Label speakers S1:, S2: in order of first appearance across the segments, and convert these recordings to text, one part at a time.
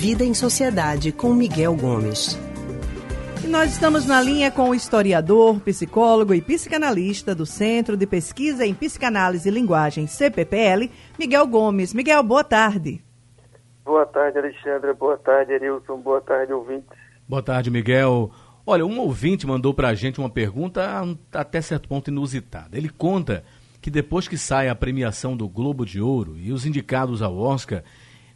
S1: Vida em Sociedade com Miguel Gomes.
S2: E nós estamos na linha com o historiador, psicólogo e psicanalista do Centro de Pesquisa em Psicanálise e Linguagem, CPPL, Miguel Gomes. Miguel, boa tarde.
S3: Boa tarde, Alexandra. Boa tarde, Erilson. Boa tarde, ouvintes.
S4: Boa tarde, Miguel. Olha, um ouvinte mandou para a gente uma pergunta até certo ponto inusitada. Ele conta que depois que sai a premiação do Globo de Ouro e os indicados ao Oscar,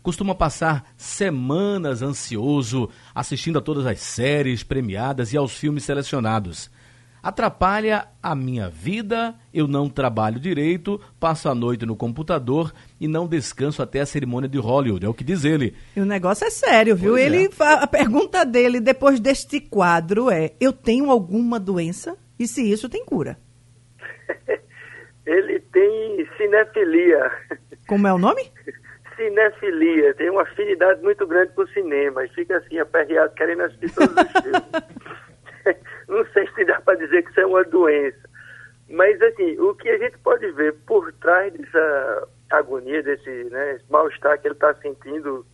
S4: costuma passar semanas ansioso assistindo a todas as séries premiadas e aos filmes selecionados. Atrapalha a minha vida, eu não trabalho direito, passo a noite no computador e não descanso até a cerimônia de Hollywood, é o que diz ele.
S2: E o negócio é sério, viu?
S4: Pois
S2: ele
S4: é.
S2: A pergunta dele depois deste quadro é: eu tenho alguma doença? E se isso tem cura?
S3: Ele tem cinefilia.
S2: Como é o nome?
S3: Cinefilia. Tem uma afinidade muito grande por cinema. E fica assim, aperreado, querendo assistir todos os filmes. Não sei se dá para dizer que isso é uma doença. Mas, assim, o que a gente pode ver por trás dessa agonia, desse né, mal-estar que ele está sentindo,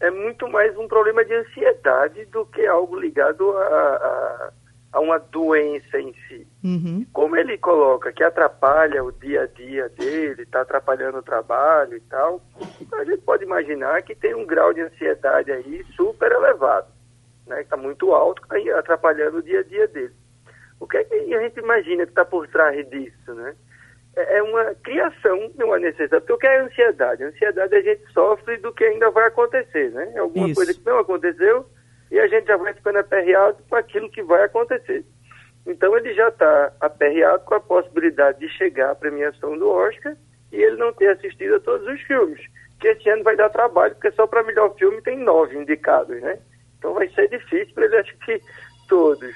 S3: é muito mais um problema de ansiedade do que algo ligado a, a uma doença em si.
S2: Uhum.
S3: Como ele coloca que atrapalha o dia a dia dele, está atrapalhando o trabalho e tal, a gente pode imaginar que tem um grau de ansiedade aí super elevado, né? Está muito alto, aí atrapalhando o dia a dia dele. O que é que a gente imagina que está por trás disso, né? É é uma criação de uma necessidade. Porque o que é ansiedade? A ansiedade a gente sofre do que ainda vai acontecer, né? É alguma
S2: Isso.
S3: coisa que não aconteceu e a gente já vai ficando aperreado com aquilo que vai acontecer. Então ele já está aperreado com a possibilidade de chegar à premiação do Oscar e ele não ter assistido a todos os filmes. Que esse ano vai dar trabalho, porque só para melhor filme tem nove indicados, né? Então vai ser difícil para ele assistir todos.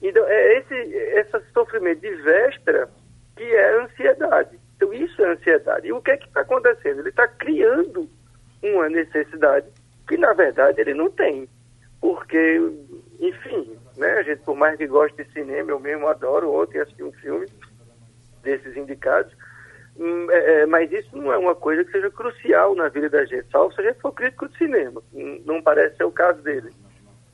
S3: Então é esse, esse sofrimento de véspera que é ansiedade. Então isso é ansiedade. E o que é que está acontecendo? Ele está criando uma necessidade que na verdade ele não tem. Porque, enfim, né, a gente por mais que goste de cinema, eu mesmo adoro, ontem assisti um filme desses indicados, hum, é, é, mas isso não é uma coisa que seja crucial na vida da gente, salvo se a gente for crítico de cinema. Hum, Não parece ser o caso dele.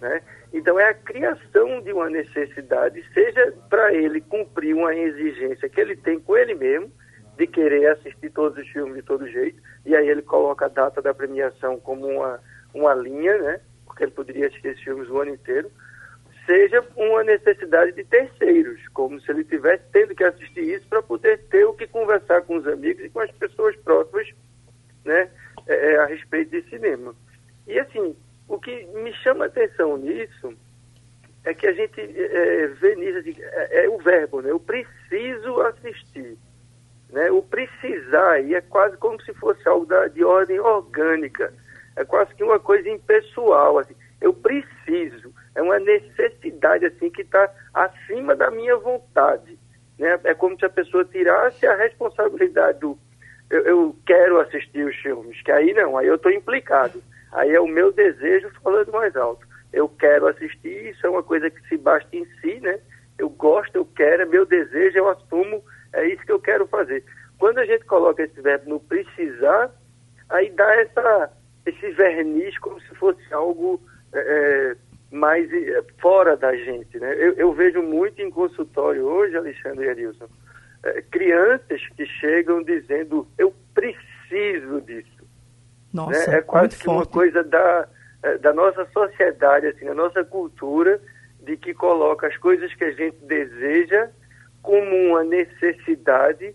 S3: Né? Então é a criação de uma necessidade, seja para ele cumprir uma exigência que ele tem com ele mesmo, de querer assistir todos os filmes de todo jeito, e aí ele coloca a data da premiação como uma, uma linha, né? Porque ele poderia assistir esses filmes o ano inteiro, seja uma necessidade de terceiros, como se ele tivesse tendo que assistir isso para poder ter o que conversar com os amigos e com as pessoas próximas né, é, é, a respeito de cinema. E assim, o que me chama a atenção nisso é que a gente é, vê nisso, assim, é, é o verbo, né? Eu preciso assistir. Né? O precisar aí é quase como se fosse algo da, de ordem orgânica. É quase que uma coisa impessoal. Assim. Eu preciso. É uma necessidade assim que está acima da minha vontade. Né? É como se a pessoa tirasse a responsabilidade do eu, eu quero assistir os filmes, que aí não, aí eu estou implicado. Aí é o meu desejo falando mais alto. Eu quero assistir, isso é uma coisa que se basta em si, né? Eu gosto, eu quero, é meu desejo, eu assumo, é isso que eu quero fazer. Quando a gente coloca esse verbo no precisar, aí dá essa, esse verniz como se fosse algo é, é, mais é, fora da gente, né? Eu, eu vejo muito em consultório hoje, Alexandre e Arilson, é, crianças que chegam dizendo eu preciso disso.
S2: Nossa,
S3: né? É quase que uma
S2: forte.
S3: coisa da, da nossa sociedade, assim, a nossa cultura, de que coloca as coisas que a gente deseja como uma necessidade,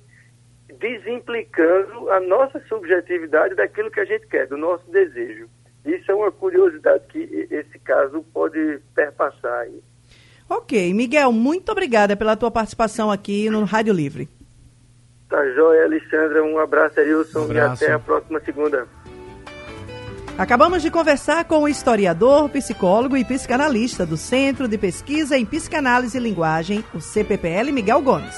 S3: desimplicando a nossa subjetividade daquilo que a gente quer, do nosso desejo. Isso é uma curiosidade que esse caso pode perpassar aí.
S2: Ok, Miguel, muito obrigada pela tua participação aqui no Rádio Livre.
S3: Tá joia, Alexandra. Um abraço, Arilson,
S4: Um abraço.
S3: e até a próxima segunda.
S2: Acabamos de conversar com o historiador, psicólogo e psicanalista do Centro de Pesquisa em Psicanálise e Linguagem, o CPPL, Miguel Gomes.